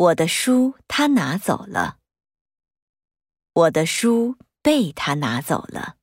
我的书他拿走了。我的书被他拿走了。